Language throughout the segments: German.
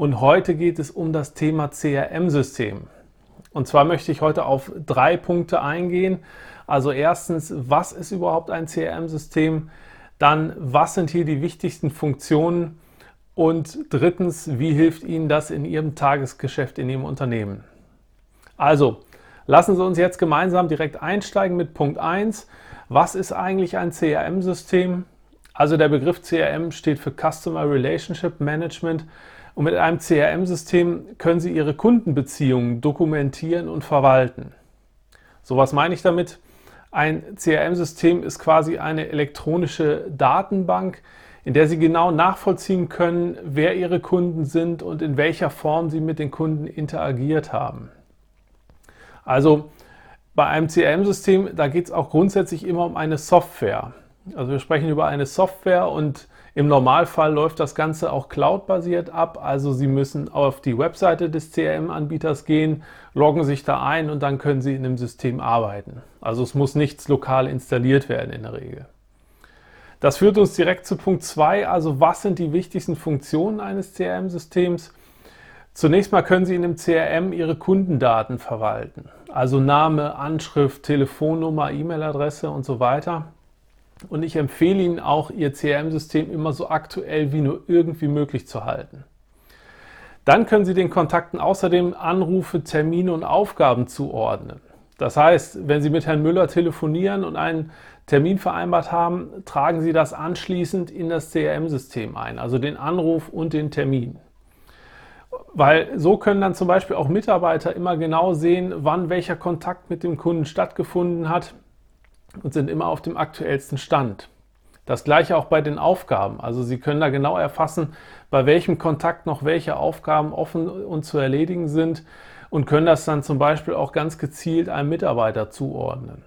und heute geht es um das Thema CRM-System. Und zwar möchte ich heute auf drei Punkte eingehen. Also erstens, was ist überhaupt ein CRM-System? Dann, was sind hier die wichtigsten Funktionen? Und drittens, wie hilft Ihnen das in Ihrem Tagesgeschäft in Ihrem Unternehmen? Also, lassen Sie uns jetzt gemeinsam direkt einsteigen mit Punkt 1. Was ist eigentlich ein CRM-System? Also der Begriff CRM steht für Customer Relationship Management und mit einem CRM-System können Sie Ihre Kundenbeziehungen dokumentieren und verwalten. So was meine ich damit? Ein CRM-System ist quasi eine elektronische Datenbank, in der Sie genau nachvollziehen können, wer Ihre Kunden sind und in welcher Form Sie mit den Kunden interagiert haben. Also bei einem CRM-System, da geht es auch grundsätzlich immer um eine Software. Also wir sprechen über eine Software und im Normalfall läuft das Ganze auch cloud-basiert ab. Also Sie müssen auf die Webseite des CRM-Anbieters gehen, loggen sich da ein und dann können Sie in dem System arbeiten. Also es muss nichts lokal installiert werden in der Regel. Das führt uns direkt zu Punkt 2. Also was sind die wichtigsten Funktionen eines CRM-Systems? Zunächst mal können Sie in dem CRM Ihre Kundendaten verwalten. Also Name, Anschrift, Telefonnummer, E-Mail-Adresse und so weiter. Und ich empfehle Ihnen auch, Ihr CRM-System immer so aktuell wie nur irgendwie möglich zu halten. Dann können Sie den Kontakten außerdem Anrufe, Termine und Aufgaben zuordnen. Das heißt, wenn Sie mit Herrn Müller telefonieren und einen Termin vereinbart haben, tragen Sie das anschließend in das CRM-System ein, also den Anruf und den Termin. Weil so können dann zum Beispiel auch Mitarbeiter immer genau sehen, wann welcher Kontakt mit dem Kunden stattgefunden hat und sind immer auf dem aktuellsten Stand. Das gleiche auch bei den Aufgaben. Also Sie können da genau erfassen, bei welchem Kontakt noch welche Aufgaben offen und zu erledigen sind und können das dann zum Beispiel auch ganz gezielt einem Mitarbeiter zuordnen.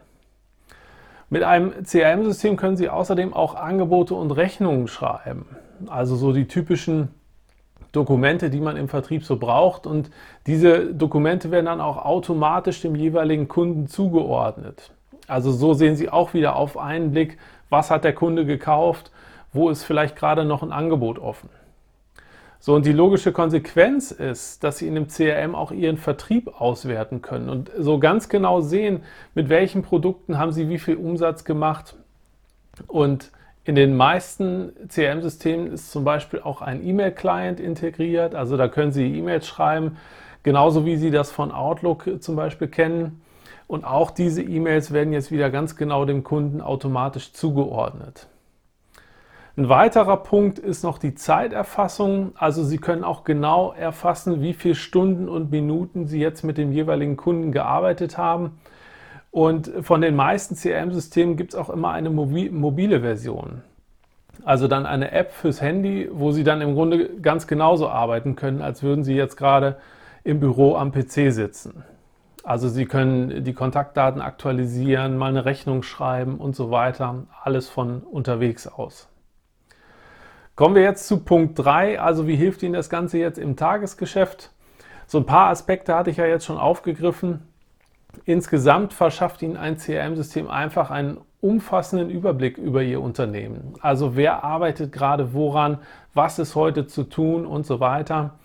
Mit einem CRM-System können Sie außerdem auch Angebote und Rechnungen schreiben. Also so die typischen Dokumente, die man im Vertrieb so braucht. Und diese Dokumente werden dann auch automatisch dem jeweiligen Kunden zugeordnet. Also so sehen Sie auch wieder auf einen Blick, was hat der Kunde gekauft, wo ist vielleicht gerade noch ein Angebot offen. So, und die logische Konsequenz ist, dass Sie in dem CRM auch Ihren Vertrieb auswerten können und so ganz genau sehen, mit welchen Produkten haben Sie wie viel Umsatz gemacht. Und in den meisten CRM-Systemen ist zum Beispiel auch ein E-Mail-Client integriert. Also da können Sie E-Mails schreiben, genauso wie Sie das von Outlook zum Beispiel kennen. Und auch diese E-Mails werden jetzt wieder ganz genau dem Kunden automatisch zugeordnet. Ein weiterer Punkt ist noch die Zeiterfassung. Also Sie können auch genau erfassen, wie viele Stunden und Minuten Sie jetzt mit dem jeweiligen Kunden gearbeitet haben. Und von den meisten CRM-Systemen gibt es auch immer eine mobile Version. Also dann eine App fürs Handy, wo Sie dann im Grunde ganz genauso arbeiten können, als würden Sie jetzt gerade im Büro am PC sitzen. Also Sie können die Kontaktdaten aktualisieren, mal eine Rechnung schreiben und so weiter. Alles von unterwegs aus. Kommen wir jetzt zu Punkt 3. Also wie hilft Ihnen das Ganze jetzt im Tagesgeschäft? So ein paar Aspekte hatte ich ja jetzt schon aufgegriffen. Insgesamt verschafft Ihnen ein CRM-System einfach einen umfassenden Überblick über Ihr Unternehmen. Also wer arbeitet gerade woran, was ist heute zu tun und so weiter.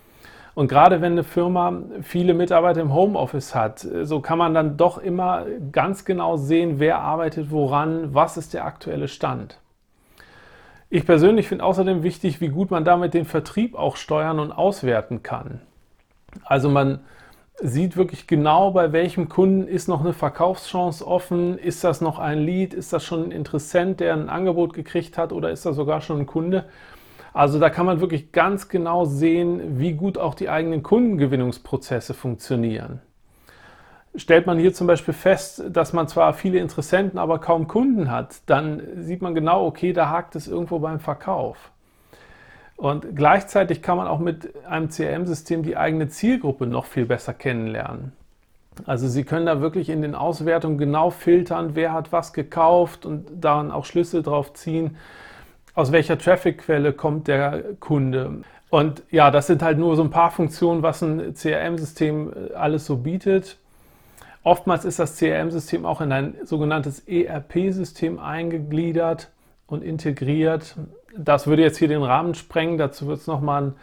Und gerade wenn eine Firma viele Mitarbeiter im Homeoffice hat, so kann man dann doch immer ganz genau sehen, wer arbeitet woran, was ist der aktuelle Stand. Ich persönlich finde außerdem wichtig, wie gut man damit den Vertrieb auch steuern und auswerten kann. Also man sieht wirklich genau, bei welchem Kunden ist noch eine Verkaufschance offen, ist das noch ein Lead, ist das schon ein Interessent, der ein Angebot gekriegt hat oder ist das sogar schon ein Kunde. Also da kann man wirklich ganz genau sehen, wie gut auch die eigenen Kundengewinnungsprozesse funktionieren. Stellt man hier zum Beispiel fest, dass man zwar viele Interessenten, aber kaum Kunden hat, dann sieht man genau, okay, da hakt es irgendwo beim Verkauf. Und gleichzeitig kann man auch mit einem CRM-System die eigene Zielgruppe noch viel besser kennenlernen. Also Sie können da wirklich in den Auswertungen genau filtern, wer hat was gekauft und dann auch Schlüsse drauf ziehen, aus welcher Traffic-Quelle kommt der Kunde. Und ja, das sind halt nur so ein paar Funktionen, was ein CRM-System äh, alles so bietet. Oftmals ist das CRM-System auch in ein sogenanntes ERP-System eingegliedert und integriert. Das würde jetzt hier den Rahmen sprengen. Dazu wird es nochmal ein,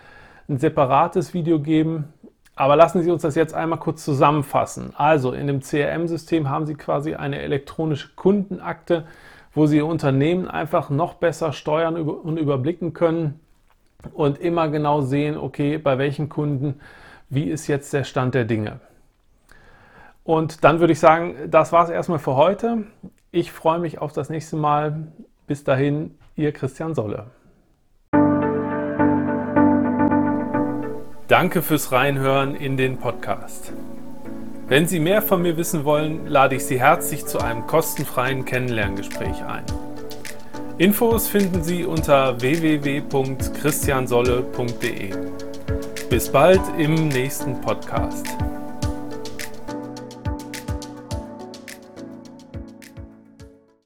ein separates Video geben. Aber lassen Sie uns das jetzt einmal kurz zusammenfassen. Also in dem CRM-System haben Sie quasi eine elektronische Kundenakte, wo Sie Ihr Unternehmen einfach noch besser steuern und überblicken können und immer genau sehen, okay, bei welchen Kunden, wie ist jetzt der Stand der Dinge. Und dann würde ich sagen, das war es erstmal für heute. Ich freue mich auf das nächste Mal. Bis dahin, Ihr Christian Solle. Danke fürs Reinhören in den Podcast. Wenn Sie mehr von mir wissen wollen, lade ich Sie herzlich zu einem kostenfreien Kennenlerngespräch ein. Infos finden Sie unter www.christiansolle.de. Bis bald im nächsten Podcast.